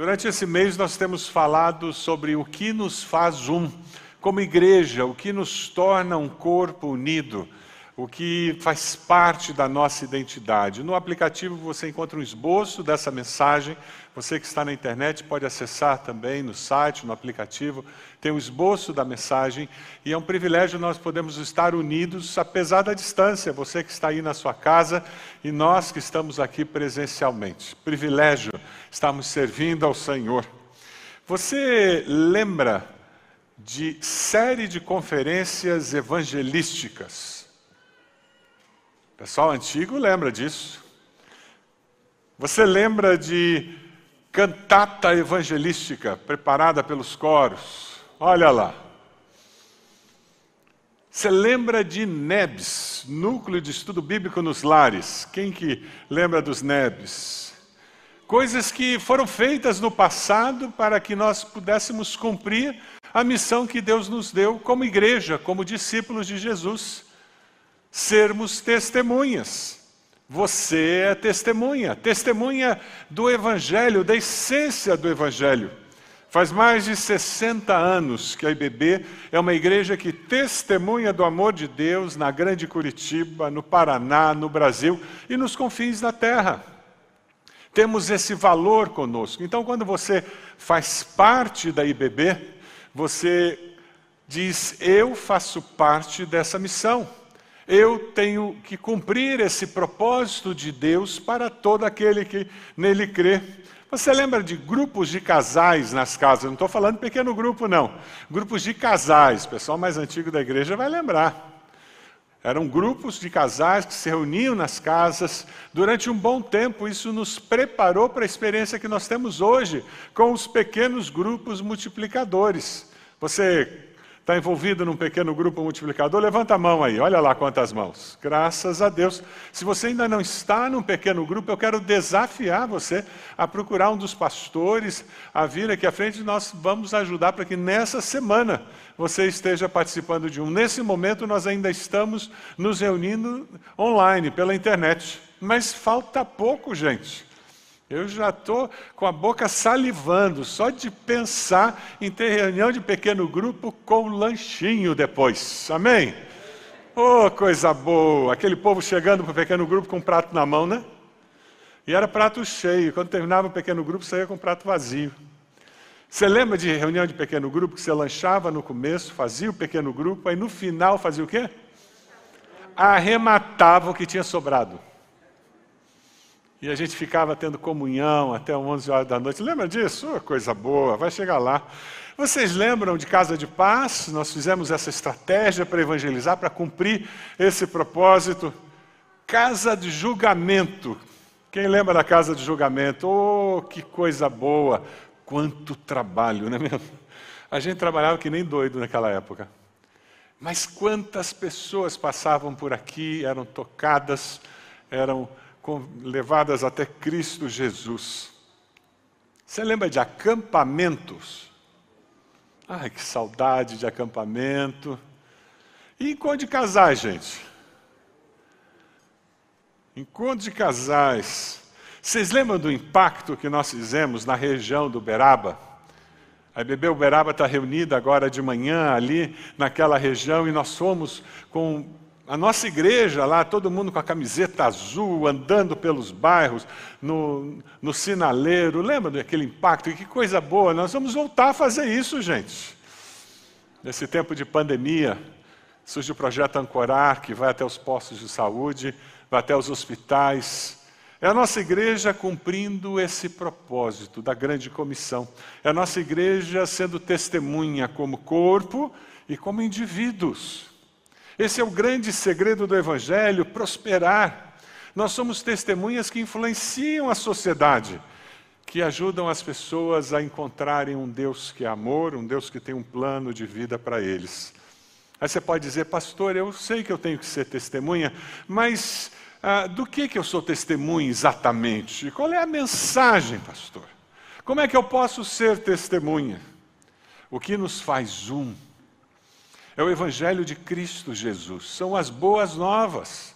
Durante esse mês nós temos falado sobre o que nos faz um, como igreja, o que nos torna um corpo unido, o que faz parte da nossa identidade. No aplicativo você encontra um esboço dessa mensagem. Você que está na internet pode acessar também no site, no aplicativo. Tem um esboço da mensagem e é um privilégio nós podemos estar unidos apesar da distância. Você que está aí na sua casa e nós que estamos aqui presencialmente. Privilégio estarmos servindo ao Senhor. Você lembra de série de conferências evangelísticas? Pessoal antigo lembra disso. Você lembra de cantata evangelística preparada pelos coros? Olha lá. Você lembra de NEBs, Núcleo de Estudo Bíblico nos Lares? Quem que lembra dos NEBs? Coisas que foram feitas no passado para que nós pudéssemos cumprir a missão que Deus nos deu como igreja, como discípulos de Jesus sermos testemunhas. Você é testemunha, testemunha do Evangelho, da essência do Evangelho. Faz mais de 60 anos que a IBB é uma igreja que testemunha do amor de Deus na Grande Curitiba, no Paraná, no Brasil e nos confins da terra. Temos esse valor conosco. Então, quando você faz parte da IBB, você diz: Eu faço parte dessa missão eu tenho que cumprir esse propósito de Deus para todo aquele que nele crê. Você lembra de grupos de casais nas casas? Não estou falando pequeno grupo, não. Grupos de casais. O pessoal mais antigo da igreja vai lembrar. Eram grupos de casais que se reuniam nas casas durante um bom tempo. Isso nos preparou para a experiência que nós temos hoje com os pequenos grupos multiplicadores. Você Está envolvido num pequeno grupo multiplicador? Levanta a mão aí, olha lá quantas mãos. Graças a Deus. Se você ainda não está num pequeno grupo, eu quero desafiar você a procurar um dos pastores, a vir aqui à frente nós vamos ajudar para que nessa semana você esteja participando de um. Nesse momento, nós ainda estamos nos reunindo online, pela internet. Mas falta pouco, gente. Eu já estou com a boca salivando só de pensar em ter reunião de pequeno grupo com lanchinho depois. Amém? Oh, coisa boa! Aquele povo chegando para o pequeno grupo com um prato na mão, né? E era prato cheio. Quando terminava o pequeno grupo, saía com um prato vazio. Você lembra de reunião de pequeno grupo que você lanchava no começo, fazia o pequeno grupo, aí no final fazia o quê? Arrematava o que tinha sobrado. E a gente ficava tendo comunhão até 11 horas da noite. Lembra disso? Oh, coisa boa, vai chegar lá. Vocês lembram de Casa de Paz? Nós fizemos essa estratégia para evangelizar, para cumprir esse propósito. Casa de julgamento. Quem lembra da casa de julgamento? Oh, que coisa boa! Quanto trabalho, não é mesmo? A gente trabalhava que nem doido naquela época. Mas quantas pessoas passavam por aqui, eram tocadas, eram levadas até Cristo Jesus. Você lembra de acampamentos? Ai, que saudade de acampamento. E encontro de casais, gente? Encontro de casais. Vocês lembram do impacto que nós fizemos na região do Beraba? A Bebê Uberaba está reunida agora de manhã ali naquela região e nós fomos com a nossa igreja lá, todo mundo com a camiseta azul, andando pelos bairros, no, no sinaleiro. Lembra daquele impacto? Que coisa boa. Nós vamos voltar a fazer isso, gente. Nesse tempo de pandemia, surge o projeto Ancorar, que vai até os postos de saúde, vai até os hospitais. É a nossa igreja cumprindo esse propósito da grande comissão. É a nossa igreja sendo testemunha como corpo e como indivíduos. Esse é o grande segredo do Evangelho: prosperar. Nós somos testemunhas que influenciam a sociedade, que ajudam as pessoas a encontrarem um Deus que é amor, um Deus que tem um plano de vida para eles. Aí você pode dizer, pastor, eu sei que eu tenho que ser testemunha, mas ah, do que, que eu sou testemunha exatamente? Qual é a mensagem, pastor? Como é que eu posso ser testemunha? O que nos faz um? É o Evangelho de Cristo Jesus, são as boas novas.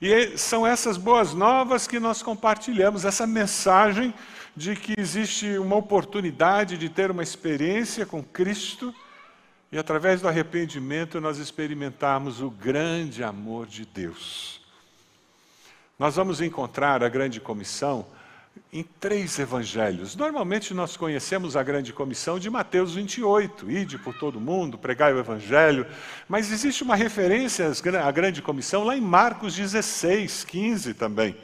E é, são essas boas novas que nós compartilhamos, essa mensagem de que existe uma oportunidade de ter uma experiência com Cristo e, através do arrependimento, nós experimentarmos o grande amor de Deus. Nós vamos encontrar a grande comissão em três evangelhos. Normalmente nós conhecemos a grande comissão de Mateus 28, ide por todo mundo, pregai o evangelho, mas existe uma referência à grande comissão lá em Marcos 16, 15 também.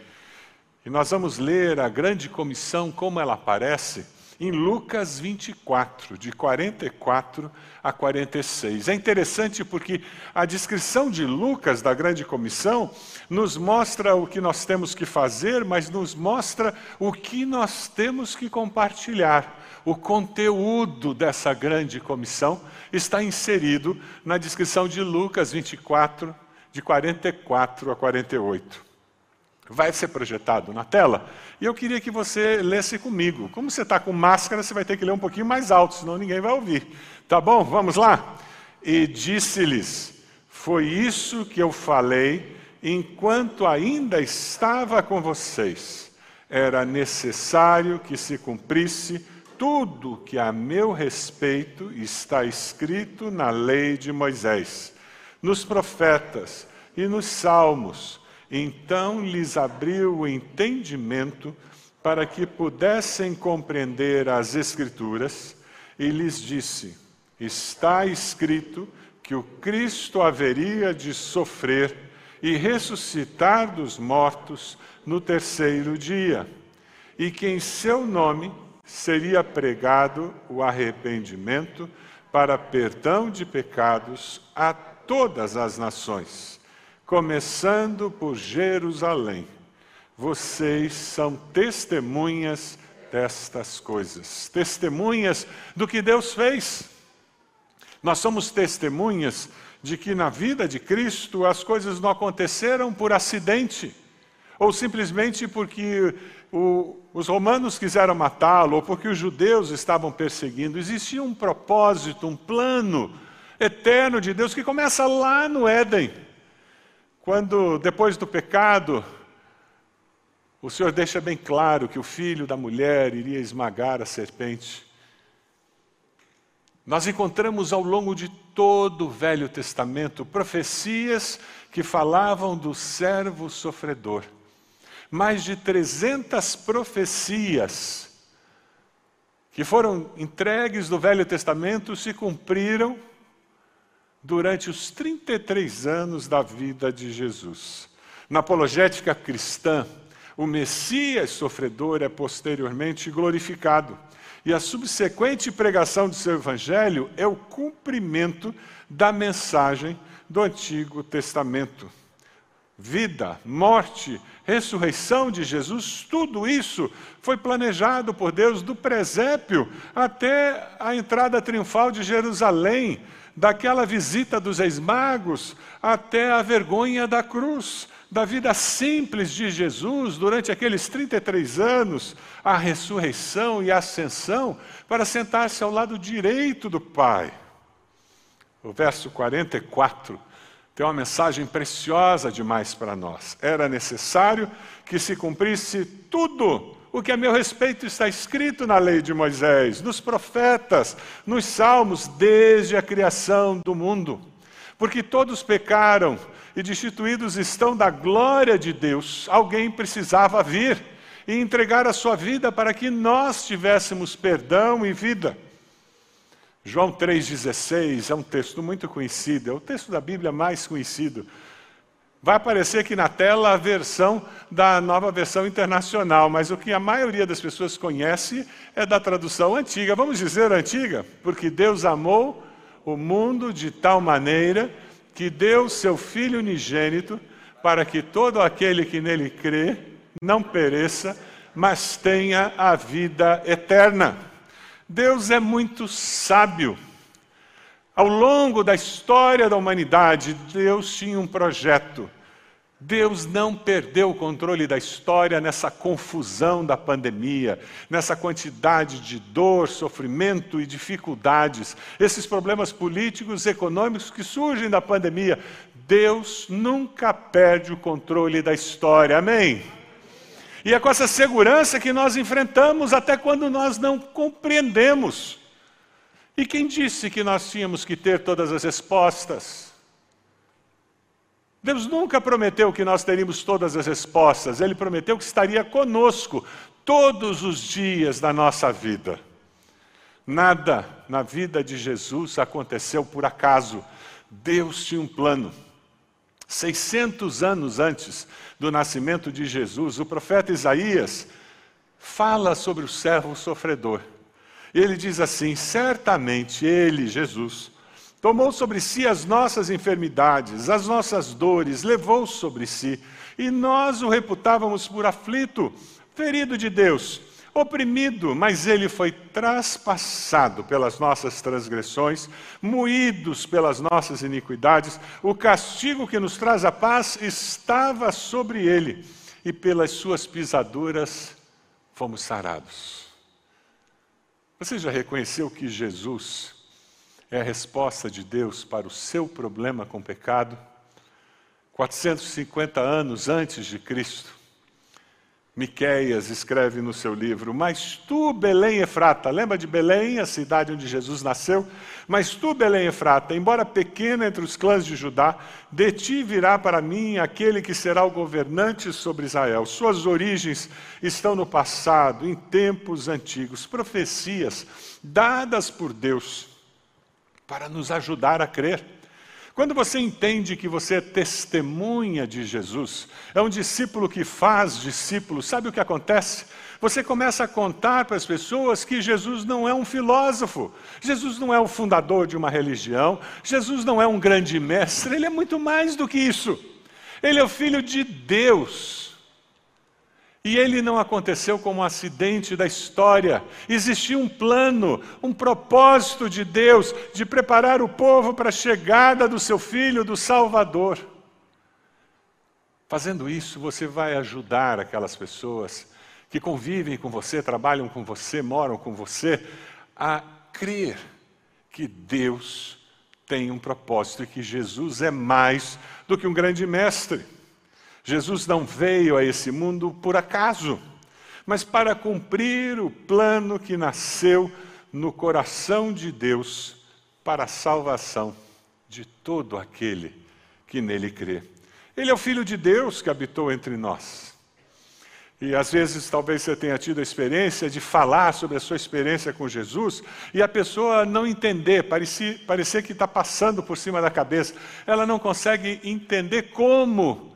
E nós vamos ler a grande comissão como ela aparece em Lucas 24, de 44 a 46. É interessante porque a descrição de Lucas da grande comissão nos mostra o que nós temos que fazer, mas nos mostra o que nós temos que compartilhar. O conteúdo dessa grande comissão está inserido na descrição de Lucas 24, de 44 a 48 vai ser projetado na tela. E eu queria que você lesse comigo. Como você está com máscara, você vai ter que ler um pouquinho mais alto, senão ninguém vai ouvir. Tá bom? Vamos lá? E disse-lhes: Foi isso que eu falei enquanto ainda estava com vocês. Era necessário que se cumprisse tudo que a meu respeito está escrito na lei de Moisés, nos profetas e nos salmos então lhes abriu o entendimento para que pudessem compreender as Escrituras e lhes disse: Está escrito que o Cristo haveria de sofrer e ressuscitar dos mortos no terceiro dia, e que em seu nome seria pregado o arrependimento para perdão de pecados a todas as nações começando por Jerusalém. Vocês são testemunhas destas coisas, testemunhas do que Deus fez. Nós somos testemunhas de que na vida de Cristo as coisas não aconteceram por acidente, ou simplesmente porque o, os romanos quiseram matá-lo, ou porque os judeus estavam perseguindo. Existia um propósito, um plano eterno de Deus que começa lá no Éden. Quando, depois do pecado, o Senhor deixa bem claro que o filho da mulher iria esmagar a serpente. Nós encontramos ao longo de todo o Velho Testamento profecias que falavam do servo sofredor. Mais de 300 profecias que foram entregues do Velho Testamento se cumpriram durante os 33 anos da vida de Jesus. Na apologética cristã, o Messias sofredor é posteriormente glorificado. E a subsequente pregação do seu evangelho é o cumprimento da mensagem do Antigo Testamento. Vida, morte, ressurreição de Jesus, tudo isso foi planejado por Deus do presépio até a entrada triunfal de Jerusalém, daquela visita dos ex-magos até a vergonha da cruz, da vida simples de Jesus durante aqueles 33 anos, a ressurreição e a ascensão, para sentar-se ao lado direito do Pai. O verso 44 tem uma mensagem preciosa demais para nós. Era necessário que se cumprisse tudo o que a meu respeito está escrito na lei de Moisés, nos profetas, nos salmos, desde a criação do mundo. Porque todos pecaram e destituídos estão da glória de Deus. Alguém precisava vir e entregar a sua vida para que nós tivéssemos perdão e vida. João 3,16 é um texto muito conhecido, é o texto da Bíblia mais conhecido Vai aparecer aqui na tela a versão da nova versão internacional, mas o que a maioria das pessoas conhece é da tradução antiga. Vamos dizer antiga? Porque Deus amou o mundo de tal maneira que deu seu Filho unigênito para que todo aquele que nele crê não pereça, mas tenha a vida eterna. Deus é muito sábio. Ao longo da história da humanidade, Deus tinha um projeto. Deus não perdeu o controle da história nessa confusão da pandemia, nessa quantidade de dor, sofrimento e dificuldades, esses problemas políticos e econômicos que surgem da pandemia. Deus nunca perde o controle da história, amém? E é com essa segurança que nós enfrentamos até quando nós não compreendemos. E quem disse que nós tínhamos que ter todas as respostas? Deus nunca prometeu que nós teríamos todas as respostas, Ele prometeu que estaria conosco todos os dias da nossa vida. Nada na vida de Jesus aconteceu por acaso. Deus tinha um plano. 600 anos antes do nascimento de Jesus, o profeta Isaías fala sobre o servo sofredor. Ele diz assim: certamente ele, Jesus, tomou sobre si as nossas enfermidades, as nossas dores, levou sobre si, e nós o reputávamos por aflito, ferido de Deus oprimido, mas ele foi traspassado pelas nossas transgressões, moídos pelas nossas iniquidades. O castigo que nos traz a paz estava sobre ele, e pelas suas pisaduras fomos sarados. Você já reconheceu que Jesus é a resposta de Deus para o seu problema com o pecado? 450 anos antes de Cristo, Miqueias escreve no seu livro: Mas tu, Belém Efrata, lembra de Belém, a cidade onde Jesus nasceu? Mas tu, Belém Efrata, embora pequena entre os clãs de Judá, de ti virá para mim aquele que será o governante sobre Israel. Suas origens estão no passado, em tempos antigos, profecias dadas por Deus para nos ajudar a crer. Quando você entende que você é testemunha de Jesus, é um discípulo que faz discípulos, sabe o que acontece? Você começa a contar para as pessoas que Jesus não é um filósofo, Jesus não é o fundador de uma religião, Jesus não é um grande mestre, ele é muito mais do que isso. Ele é o filho de Deus. E ele não aconteceu como um acidente da história. Existia um plano, um propósito de Deus de preparar o povo para a chegada do seu filho, do Salvador. Fazendo isso, você vai ajudar aquelas pessoas que convivem com você, trabalham com você, moram com você, a crer que Deus tem um propósito e que Jesus é mais do que um grande mestre. Jesus não veio a esse mundo por acaso, mas para cumprir o plano que nasceu no coração de Deus para a salvação de todo aquele que nele crê. Ele é o Filho de Deus que habitou entre nós. E às vezes talvez você tenha tido a experiência de falar sobre a sua experiência com Jesus e a pessoa não entender, parecer, parecer que está passando por cima da cabeça. Ela não consegue entender como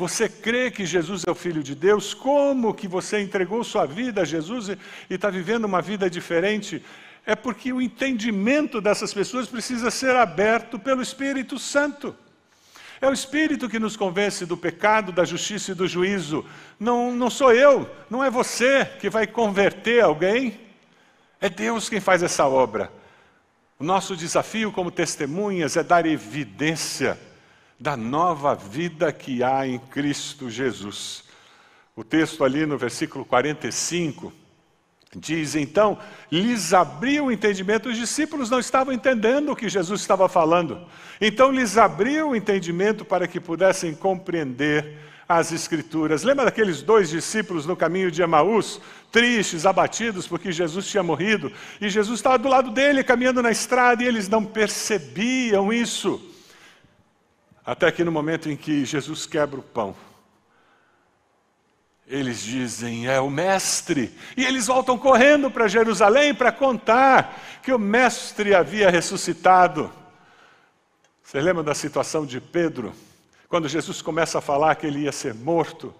você crê que Jesus é o Filho de Deus? Como que você entregou sua vida a Jesus e está vivendo uma vida diferente? É porque o entendimento dessas pessoas precisa ser aberto pelo Espírito Santo. É o Espírito que nos convence do pecado, da justiça e do juízo. Não, não sou eu, não é você que vai converter alguém. É Deus quem faz essa obra. O nosso desafio como testemunhas é dar evidência da nova vida que há em Cristo Jesus. O texto ali no versículo 45 diz: Então, lhes abriu o entendimento, os discípulos não estavam entendendo o que Jesus estava falando. Então, lhes abriu o entendimento para que pudessem compreender as Escrituras. Lembra daqueles dois discípulos no caminho de Emaús, tristes, abatidos porque Jesus tinha morrido, e Jesus estava do lado dele, caminhando na estrada, e eles não percebiam isso. Até que no momento em que Jesus quebra o pão, eles dizem, é o Mestre. E eles voltam correndo para Jerusalém para contar que o Mestre havia ressuscitado. Você lembra da situação de Pedro? Quando Jesus começa a falar que ele ia ser morto,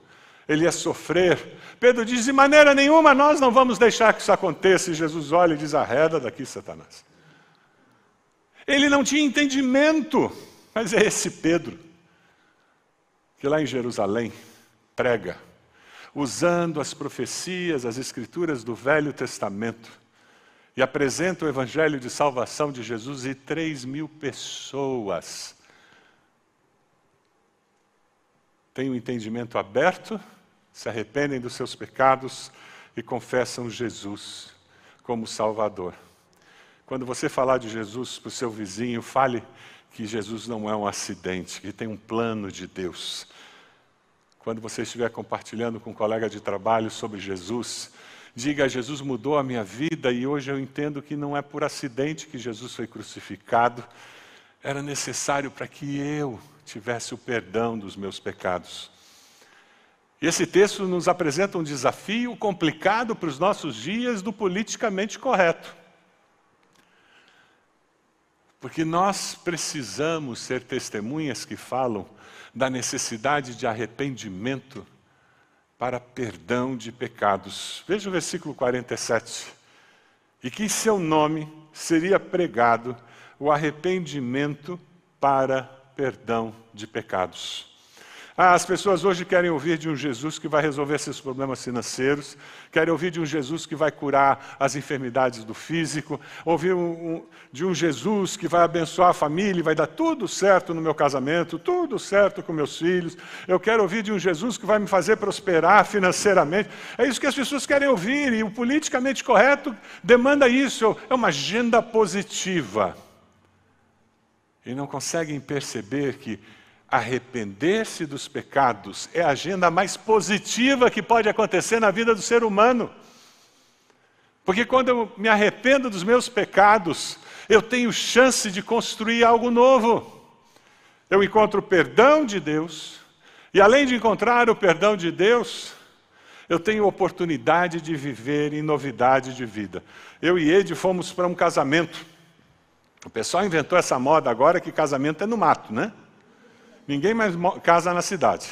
ele ia sofrer. Pedro diz: de maneira nenhuma nós não vamos deixar que isso aconteça. E Jesus olha e diz: arreda daqui, Satanás. Ele não tinha entendimento mas é esse Pedro que lá em Jerusalém prega, usando as profecias, as escrituras do Velho Testamento, e apresenta o Evangelho de salvação de Jesus e três mil pessoas têm o um entendimento aberto, se arrependem dos seus pecados e confessam Jesus como Salvador. Quando você falar de Jesus para o seu vizinho, fale que Jesus não é um acidente, que tem um plano de Deus. Quando você estiver compartilhando com um colega de trabalho sobre Jesus, diga: Jesus mudou a minha vida e hoje eu entendo que não é por acidente que Jesus foi crucificado, era necessário para que eu tivesse o perdão dos meus pecados. E esse texto nos apresenta um desafio complicado para os nossos dias do politicamente correto. Porque nós precisamos ser testemunhas que falam da necessidade de arrependimento para perdão de pecados. Veja o versículo 47. E que em seu nome seria pregado o arrependimento para perdão de pecados. Ah, as pessoas hoje querem ouvir de um Jesus que vai resolver seus problemas financeiros, querem ouvir de um Jesus que vai curar as enfermidades do físico, ouvir um, um, de um Jesus que vai abençoar a família, vai dar tudo certo no meu casamento, tudo certo com meus filhos. Eu quero ouvir de um Jesus que vai me fazer prosperar financeiramente. É isso que as pessoas querem ouvir e o politicamente correto demanda isso. É uma agenda positiva. E não conseguem perceber que Arrepender-se dos pecados é a agenda mais positiva que pode acontecer na vida do ser humano. Porque quando eu me arrependo dos meus pecados, eu tenho chance de construir algo novo. Eu encontro o perdão de Deus, e além de encontrar o perdão de Deus, eu tenho oportunidade de viver em novidade de vida. Eu e Ed fomos para um casamento. O pessoal inventou essa moda agora que casamento é no mato, né? Ninguém mais casa na cidade.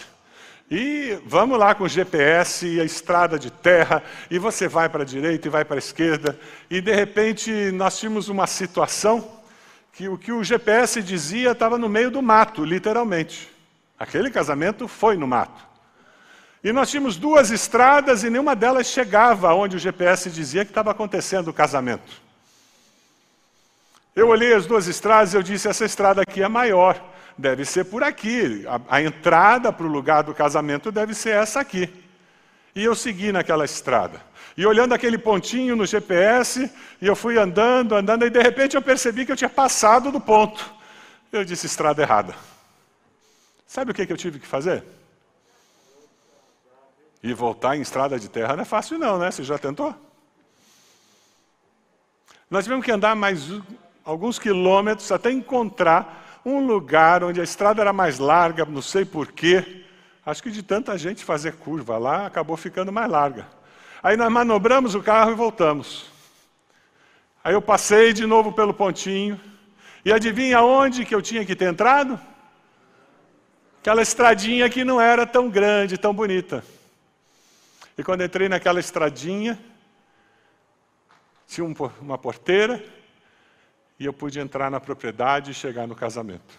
E vamos lá com o GPS e a estrada de terra, e você vai para a direita e vai para a esquerda, e de repente nós tínhamos uma situação que o que o GPS dizia estava no meio do mato, literalmente. Aquele casamento foi no mato. E nós tínhamos duas estradas e nenhuma delas chegava onde o GPS dizia que estava acontecendo o casamento. Eu olhei as duas estradas e eu disse: essa estrada aqui é maior deve ser por aqui. A, a entrada para o lugar do casamento deve ser essa aqui. E eu segui naquela estrada. E olhando aquele pontinho no GPS, e eu fui andando, andando, e de repente eu percebi que eu tinha passado do ponto. Eu disse: estrada errada. Sabe o que, que eu tive que fazer? E voltar em estrada de terra não é fácil, não, né? Você já tentou? Nós tivemos que andar mais alguns quilômetros até encontrar um lugar onde a estrada era mais larga, não sei porquê. Acho que de tanta gente fazer curva lá, acabou ficando mais larga. Aí nós manobramos o carro e voltamos. Aí eu passei de novo pelo pontinho. E adivinha onde que eu tinha que ter entrado? Aquela estradinha que não era tão grande, tão bonita. E quando entrei naquela estradinha, tinha uma porteira, e eu pude entrar na propriedade e chegar no casamento.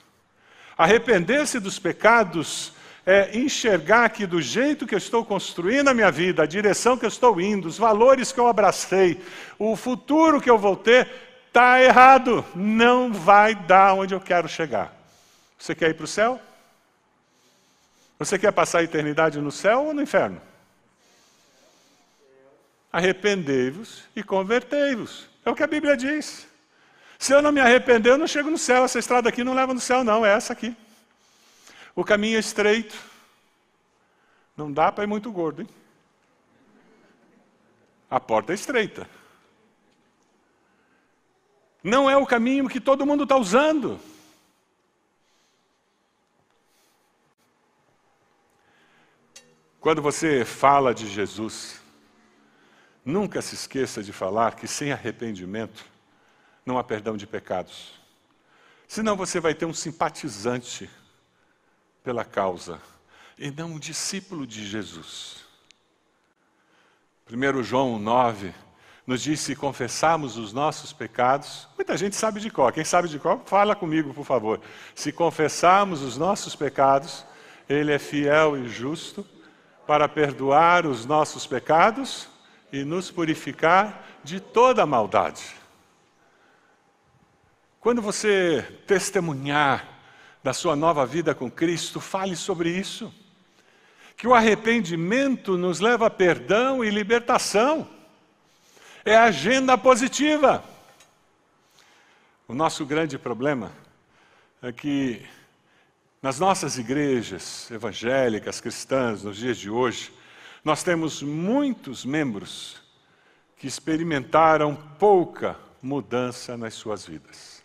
Arrepender-se dos pecados é enxergar que do jeito que eu estou construindo a minha vida, a direção que eu estou indo, os valores que eu abracei, o futuro que eu vou ter, está errado. Não vai dar onde eu quero chegar. Você quer ir para o céu? Você quer passar a eternidade no céu ou no inferno? Arrependei-vos e convertei-vos. É o que a Bíblia diz. Se eu não me arrepender, eu não chego no céu. Essa estrada aqui não leva no céu, não, é essa aqui. O caminho é estreito. Não dá para ir muito gordo, hein? A porta é estreita. Não é o caminho que todo mundo está usando. Quando você fala de Jesus, nunca se esqueça de falar que sem arrependimento, não há perdão de pecados. Senão você vai ter um simpatizante pela causa e não um discípulo de Jesus. 1 João 9 nos diz: se confessarmos os nossos pecados, muita gente sabe de qual, quem sabe de qual, fala comigo, por favor. Se confessarmos os nossos pecados, Ele é fiel e justo para perdoar os nossos pecados e nos purificar de toda maldade. Quando você testemunhar da sua nova vida com Cristo, fale sobre isso. Que o arrependimento nos leva a perdão e libertação. É a agenda positiva. O nosso grande problema é que Nas nossas igrejas evangélicas, cristãs, nos dias de hoje, nós temos muitos membros que experimentaram pouca mudança nas suas vidas.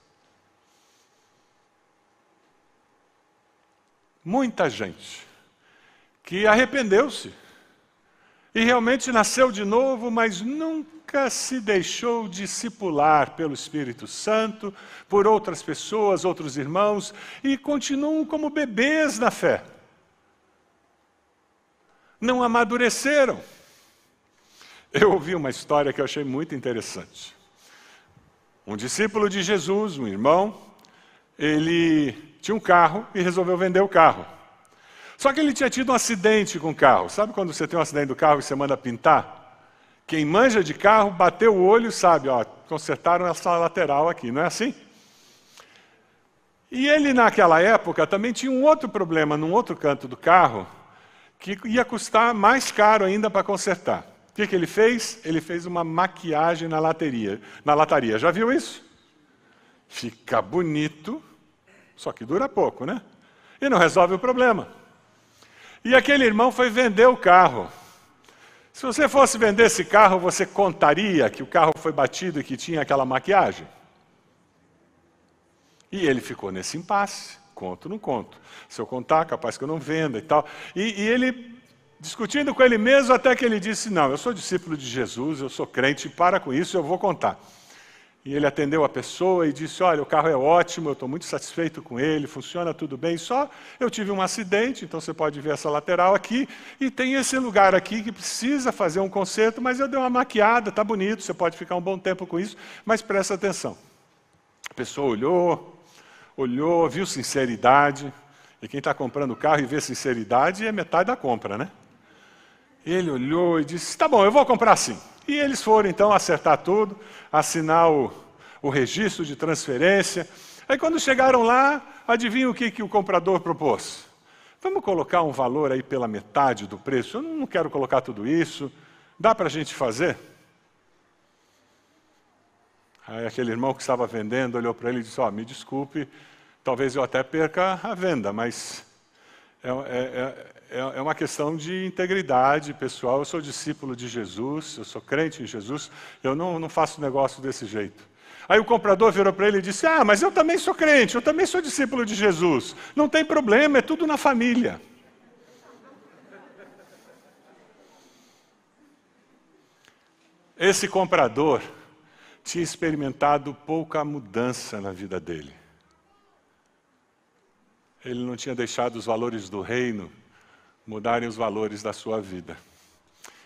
Muita gente que arrependeu-se e realmente nasceu de novo, mas nunca se deixou discipular pelo Espírito Santo, por outras pessoas, outros irmãos, e continuam como bebês na fé. Não amadureceram. Eu ouvi uma história que eu achei muito interessante. Um discípulo de Jesus, um irmão, ele tinha um carro e resolveu vender o carro. Só que ele tinha tido um acidente com o carro. Sabe quando você tem um acidente do carro e você manda pintar? Quem manja de carro, bateu o olho, sabe, ó, consertaram essa lateral aqui, não é assim? E ele, naquela época, também tinha um outro problema num outro canto do carro, que ia custar mais caro ainda para consertar. O que, que ele fez? Ele fez uma maquiagem na, lateria, na lataria. Já viu isso? Fica bonito, só que dura pouco, né? E não resolve o problema. E aquele irmão foi vender o carro. Se você fosse vender esse carro, você contaria que o carro foi batido e que tinha aquela maquiagem? E ele ficou nesse impasse. Conto, não conto. Se eu contar, capaz que eu não venda e tal. E, e ele, discutindo com ele mesmo, até que ele disse: Não, eu sou discípulo de Jesus, eu sou crente, para com isso, eu vou contar. E ele atendeu a pessoa e disse: Olha, o carro é ótimo, eu estou muito satisfeito com ele, funciona tudo bem, só eu tive um acidente, então você pode ver essa lateral aqui, e tem esse lugar aqui que precisa fazer um conserto, mas eu dei uma maquiada, está bonito, você pode ficar um bom tempo com isso, mas presta atenção. A pessoa olhou, olhou, viu sinceridade, e quem está comprando o carro e vê sinceridade é metade da compra, né? Ele olhou e disse: Tá bom, eu vou comprar sim. E eles foram então acertar tudo, assinar o, o registro de transferência. Aí quando chegaram lá, adivinha o que, que o comprador propôs? Vamos colocar um valor aí pela metade do preço? Eu não quero colocar tudo isso. Dá para a gente fazer? Aí aquele irmão que estava vendendo olhou para ele e disse: oh, me desculpe, talvez eu até perca a venda, mas é, é, é, é, uma questão de integridade pessoal. Eu sou discípulo de Jesus, eu sou crente em Jesus, eu não, não faço negócio desse jeito. Aí o comprador virou para ele e disse: Ah, mas eu também sou crente, eu também sou discípulo de Jesus. Não tem problema, é tudo na família. Esse comprador tinha experimentado pouca mudança na vida dele. Ele não tinha deixado os valores do reino mudarem os valores da sua vida.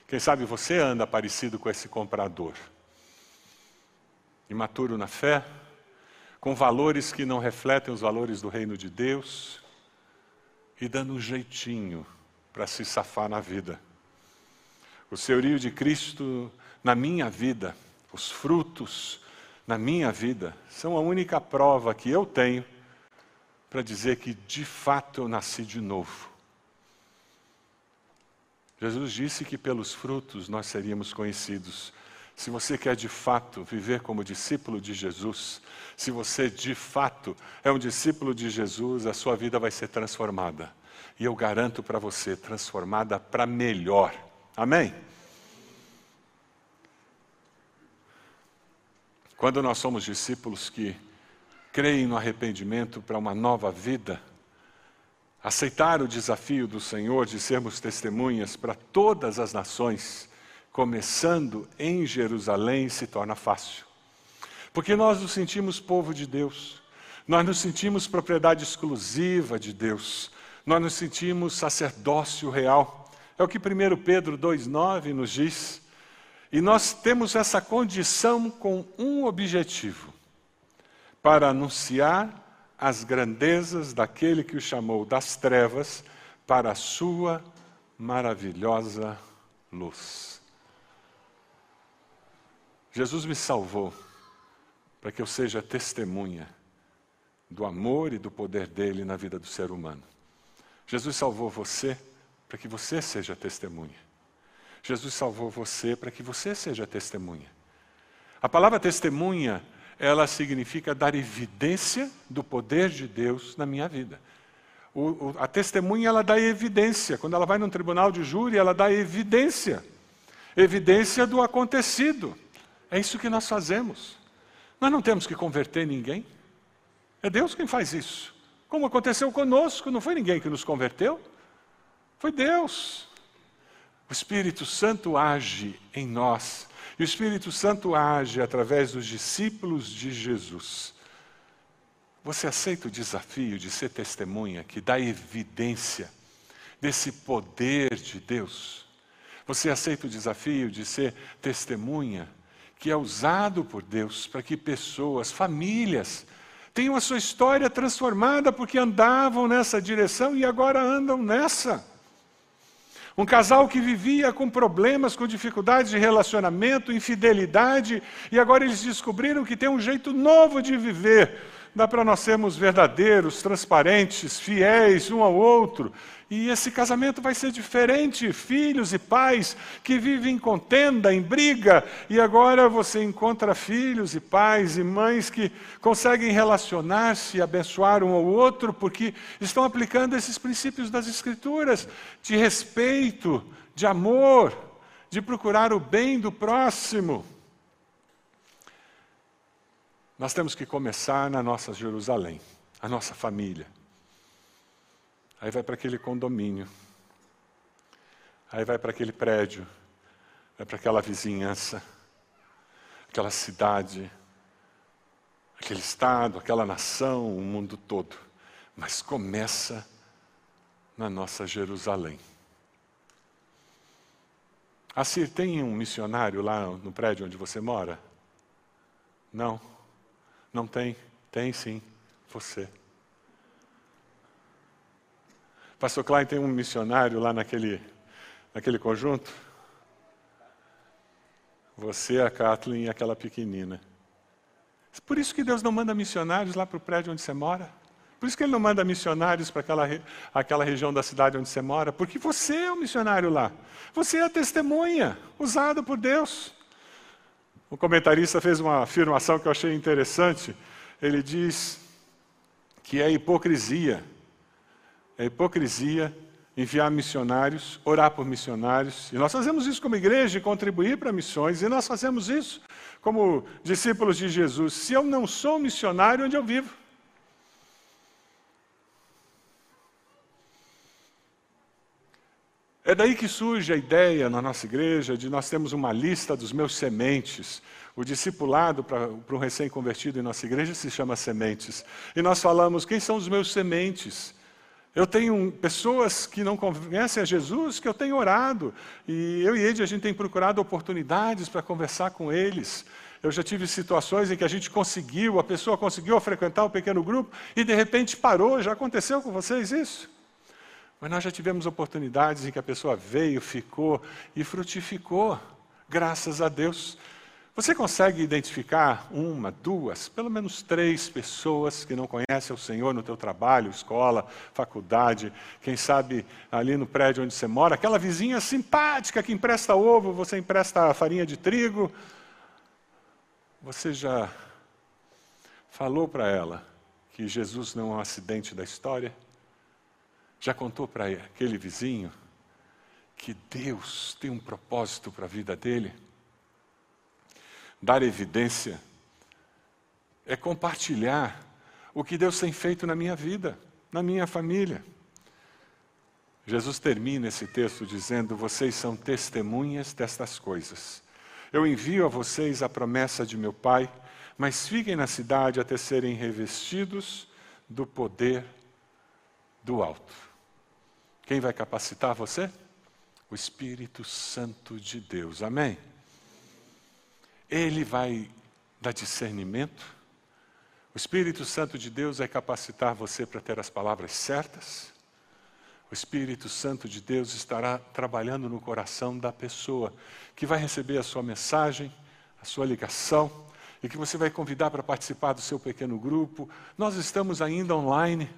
Quem sabe você anda parecido com esse comprador. Imaturo na fé, com valores que não refletem os valores do reino de Deus e dando um jeitinho para se safar na vida. O senhorio de Cristo na minha vida, os frutos na minha vida, são a única prova que eu tenho para dizer que de fato eu nasci de novo. Jesus disse que pelos frutos nós seríamos conhecidos. Se você quer de fato viver como discípulo de Jesus, se você de fato é um discípulo de Jesus, a sua vida vai ser transformada. E eu garanto para você, transformada para melhor. Amém? Quando nós somos discípulos que creem no arrependimento para uma nova vida, aceitar o desafio do Senhor de sermos testemunhas para todas as nações, começando em Jerusalém, se torna fácil. Porque nós nos sentimos povo de Deus, nós nos sentimos propriedade exclusiva de Deus, nós nos sentimos sacerdócio real. É o que 1 Pedro 2,9 nos diz. E nós temos essa condição com um objetivo: para anunciar as grandezas daquele que o chamou das trevas para a sua maravilhosa luz. Jesus me salvou para que eu seja testemunha do amor e do poder dele na vida do ser humano. Jesus salvou você para que você seja testemunha. Jesus salvou você para que você seja testemunha. A palavra testemunha ela significa dar evidência do poder de Deus na minha vida. O, o, a testemunha ela dá evidência. Quando ela vai num tribunal de júri, ela dá evidência. Evidência do acontecido. É isso que nós fazemos. Nós não temos que converter ninguém. É Deus quem faz isso. Como aconteceu conosco, não foi ninguém que nos converteu, foi Deus. O Espírito Santo age em nós. E o Espírito Santo age através dos discípulos de Jesus. Você aceita o desafio de ser testemunha que dá evidência desse poder de Deus? Você aceita o desafio de ser testemunha que é usado por Deus para que pessoas, famílias, tenham a sua história transformada porque andavam nessa direção e agora andam nessa? Um casal que vivia com problemas, com dificuldades de relacionamento, infidelidade, e agora eles descobriram que tem um jeito novo de viver dá para nós sermos verdadeiros, transparentes, fiéis um ao outro. E esse casamento vai ser diferente. Filhos e pais que vivem em contenda, em briga, e agora você encontra filhos e pais e mães que conseguem relacionar-se e abençoar um ao outro, porque estão aplicando esses princípios das Escrituras de respeito, de amor, de procurar o bem do próximo. Nós temos que começar na nossa Jerusalém, a nossa família. Aí vai para aquele condomínio. Aí vai para aquele prédio. Vai para aquela vizinhança. Aquela cidade. Aquele estado, aquela nação, o mundo todo. Mas começa na nossa Jerusalém. Assir, tem um missionário lá no prédio onde você mora? Não. Não tem? Tem sim, você. Pastor Klein tem um missionário lá naquele, naquele conjunto? Você, a Kathleen e aquela pequenina. Por isso que Deus não manda missionários lá para o prédio onde você mora. Por isso que Ele não manda missionários para aquela, aquela região da cidade onde você mora. Porque você é o missionário lá. Você é a testemunha usada por Deus. O comentarista fez uma afirmação que eu achei interessante. Ele diz que é hipocrisia. É hipocrisia enviar missionários, orar por missionários. E nós fazemos isso como igreja, contribuir para missões, e nós fazemos isso como discípulos de Jesus. Se eu não sou missionário, onde eu vivo? É daí que surge a ideia na nossa igreja de nós termos uma lista dos meus sementes. O discipulado para, um recém-convertido em nossa igreja se chama sementes. E nós falamos: quem são os meus sementes? Eu tenho pessoas que não conhecem a Jesus que eu tenho orado. E eu e ele, a gente tem procurado oportunidades para conversar com eles. Eu já tive situações em que a gente conseguiu, a pessoa conseguiu frequentar o pequeno grupo e de repente parou. Já aconteceu com vocês isso? Mas nós já tivemos oportunidades em que a pessoa veio, ficou e frutificou, graças a Deus. Você consegue identificar uma, duas, pelo menos três pessoas que não conhecem o Senhor no teu trabalho, escola, faculdade, quem sabe ali no prédio onde você mora, aquela vizinha simpática que empresta ovo, você empresta farinha de trigo. Você já falou para ela que Jesus não é um acidente da história? Já contou para aquele vizinho que Deus tem um propósito para a vida dele? Dar evidência é compartilhar o que Deus tem feito na minha vida, na minha família. Jesus termina esse texto dizendo: Vocês são testemunhas destas coisas. Eu envio a vocês a promessa de meu Pai, mas fiquem na cidade até serem revestidos do poder do alto. Quem vai capacitar você? O Espírito Santo de Deus. Amém? Ele vai dar discernimento. O Espírito Santo de Deus vai capacitar você para ter as palavras certas. O Espírito Santo de Deus estará trabalhando no coração da pessoa que vai receber a sua mensagem, a sua ligação, e que você vai convidar para participar do seu pequeno grupo. Nós estamos ainda online,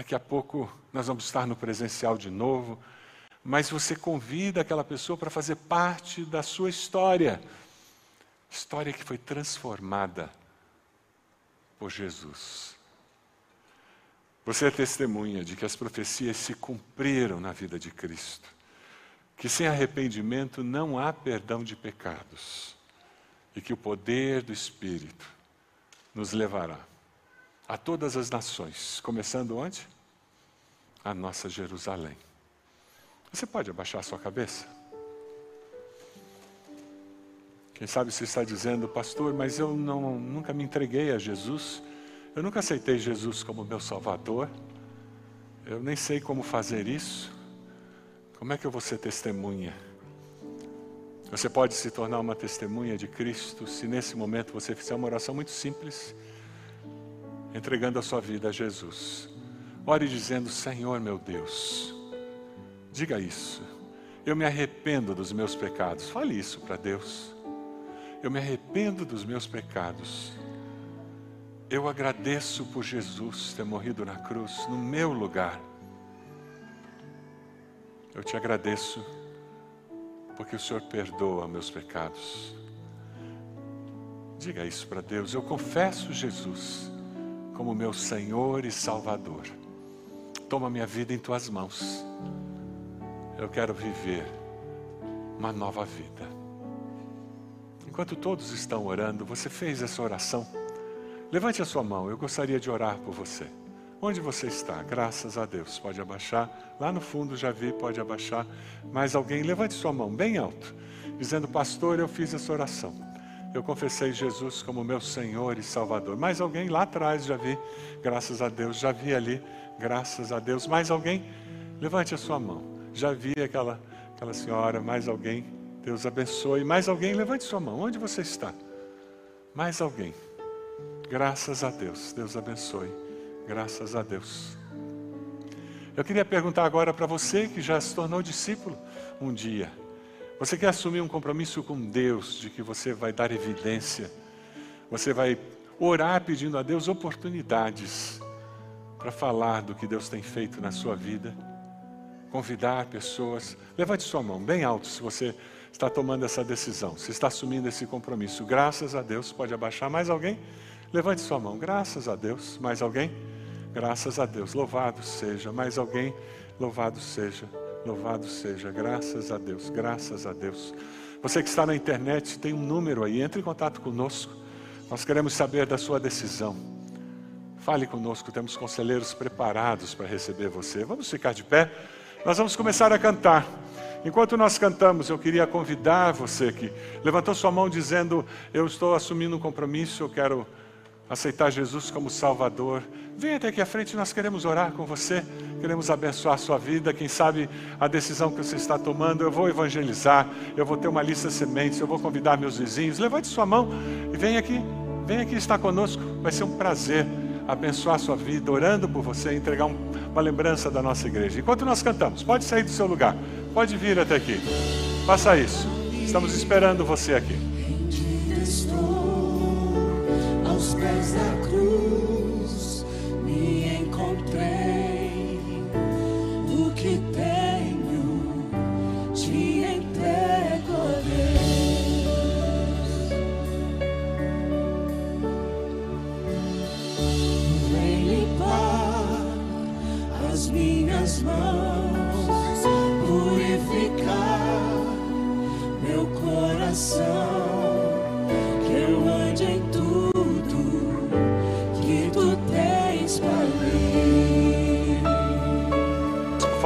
Daqui a pouco nós vamos estar no presencial de novo, mas você convida aquela pessoa para fazer parte da sua história. História que foi transformada por Jesus. Você é testemunha de que as profecias se cumpriram na vida de Cristo. Que sem arrependimento não há perdão de pecados. E que o poder do Espírito nos levará a todas as nações, começando onde? A nossa Jerusalém. Você pode abaixar sua cabeça? Quem sabe você está dizendo, pastor, mas eu não, nunca me entreguei a Jesus, eu nunca aceitei Jesus como meu Salvador, eu nem sei como fazer isso. Como é que eu vou ser testemunha? Você pode se tornar uma testemunha de Cristo se nesse momento você fizer uma oração muito simples, entregando a sua vida a Jesus. Ore dizendo: Senhor meu Deus, diga isso. Eu me arrependo dos meus pecados. Fale isso para Deus. Eu me arrependo dos meus pecados. Eu agradeço por Jesus ter morrido na cruz no meu lugar. Eu te agradeço porque o Senhor perdoa meus pecados. Diga isso para Deus. Eu confesso Jesus como meu Senhor e Salvador. Toma minha vida em tuas mãos. Eu quero viver uma nova vida. Enquanto todos estão orando, você fez essa oração? Levante a sua mão, eu gostaria de orar por você. Onde você está? Graças a Deus. Pode abaixar. Lá no fundo já vi, pode abaixar. Mais alguém, levante sua mão bem alto, dizendo: Pastor, eu fiz essa oração. Eu confessei Jesus como meu Senhor e Salvador. Mais alguém lá atrás já vi, graças a Deus, já vi ali, graças a Deus. Mais alguém? Levante a sua mão. Já vi aquela, aquela senhora, mais alguém? Deus abençoe. Mais alguém? Levante sua mão. Onde você está? Mais alguém? Graças a Deus. Deus abençoe. Graças a Deus. Eu queria perguntar agora para você que já se tornou discípulo um dia. Você quer assumir um compromisso com Deus de que você vai dar evidência? Você vai orar pedindo a Deus oportunidades para falar do que Deus tem feito na sua vida? Convidar pessoas. Levante sua mão bem alto se você está tomando essa decisão, se está assumindo esse compromisso. Graças a Deus, pode abaixar mais alguém? Levante sua mão. Graças a Deus. Mais alguém? Graças a Deus. Louvado seja. Mais alguém? Louvado seja. Louvado seja. Graças a Deus. Graças a Deus. Você que está na internet, tem um número aí. Entre em contato conosco. Nós queremos saber da sua decisão. Fale conosco. Temos conselheiros preparados para receber você. Vamos ficar de pé. Nós vamos começar a cantar. Enquanto nós cantamos, eu queria convidar você que levantou sua mão dizendo: Eu estou assumindo um compromisso, eu quero aceitar Jesus como Salvador. Venha até aqui à frente, nós queremos orar com você, queremos abençoar a sua vida. Quem sabe a decisão que você está tomando, eu vou evangelizar, eu vou ter uma lista de sementes, eu vou convidar meus vizinhos. Levante sua mão e venha aqui, venha aqui estar conosco, vai ser um prazer abençoar a sua vida, orando por você, entregar um, uma lembrança da nossa igreja. Enquanto nós cantamos, pode sair do seu lugar, pode vir até aqui. Faça isso. Estamos esperando você aqui. Cruz,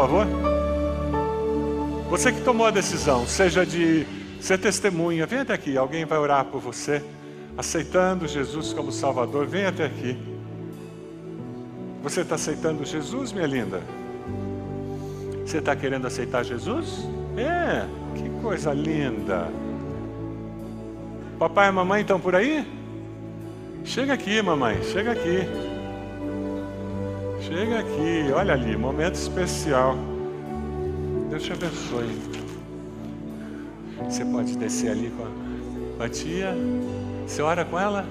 favor. Você que tomou a decisão, seja de ser testemunha, venha até aqui. Alguém vai orar por você, aceitando Jesus como Salvador. Venha até aqui. Você está aceitando Jesus, minha linda? Você está querendo aceitar Jesus? É, que coisa linda. Papai e mamãe estão por aí? Chega aqui, mamãe, chega aqui. Chega aqui, olha ali, momento especial. Deus te abençoe. Você pode descer ali com a, com a tia. Você ora com ela?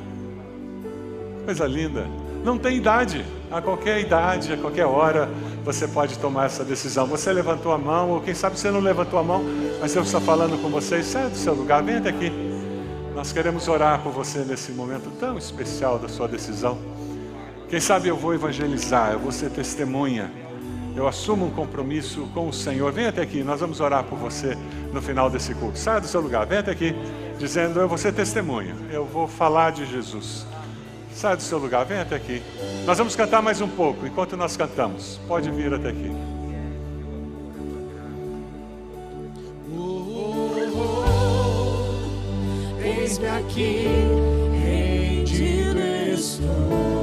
Coisa linda. Não tem idade. A qualquer idade, a qualquer hora, você pode tomar essa decisão. Você levantou a mão, ou quem sabe você não levantou a mão, mas Deus está falando com você. Sai do seu lugar, vem até aqui. Nós queremos orar por você nesse momento tão especial da sua decisão. Quem sabe eu vou evangelizar, eu vou ser testemunha. Eu assumo um compromisso com o Senhor. Venha até aqui, nós vamos orar por você no final desse culto. Saia do seu lugar, venha até aqui, dizendo: Eu vou ser testemunha, eu vou falar de Jesus. Saia do seu lugar, venha até aqui. Nós vamos cantar mais um pouco enquanto nós cantamos. Pode vir até aqui. Eis-me aqui, rendido estou.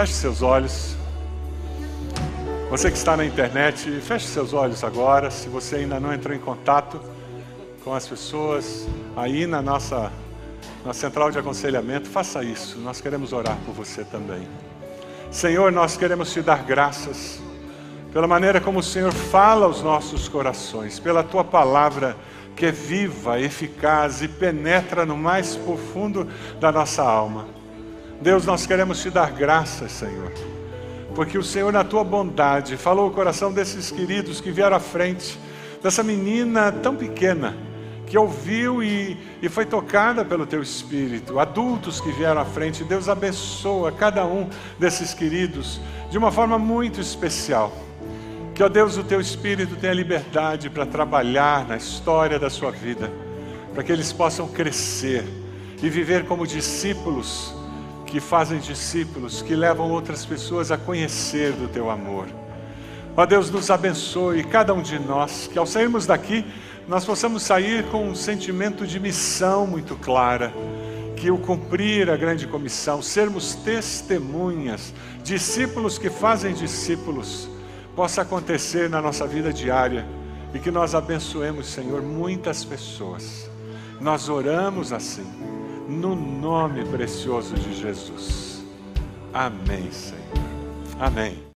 Feche seus olhos. Você que está na internet, feche seus olhos agora. Se você ainda não entrou em contato com as pessoas aí na nossa na central de aconselhamento, faça isso. Nós queremos orar por você também. Senhor, nós queremos te dar graças pela maneira como o Senhor fala aos nossos corações, pela tua palavra que é viva, eficaz e penetra no mais profundo da nossa alma. Deus, nós queremos te dar graças, Senhor, porque o Senhor, na tua bondade, falou o coração desses queridos que vieram à frente, dessa menina tão pequena, que ouviu e, e foi tocada pelo teu Espírito, adultos que vieram à frente, Deus abençoa cada um desses queridos de uma forma muito especial. Que, ó Deus, o teu Espírito tenha liberdade para trabalhar na história da sua vida, para que eles possam crescer e viver como discípulos que fazem discípulos, que levam outras pessoas a conhecer do teu amor. Ó Deus, nos abençoe, cada um de nós, que ao sairmos daqui, nós possamos sair com um sentimento de missão muito clara, que o cumprir a grande comissão, sermos testemunhas, discípulos que fazem discípulos, possa acontecer na nossa vida diária e que nós abençoemos, Senhor, muitas pessoas. Nós oramos assim, no nome precioso de Jesus. Amém, Senhor. Amém.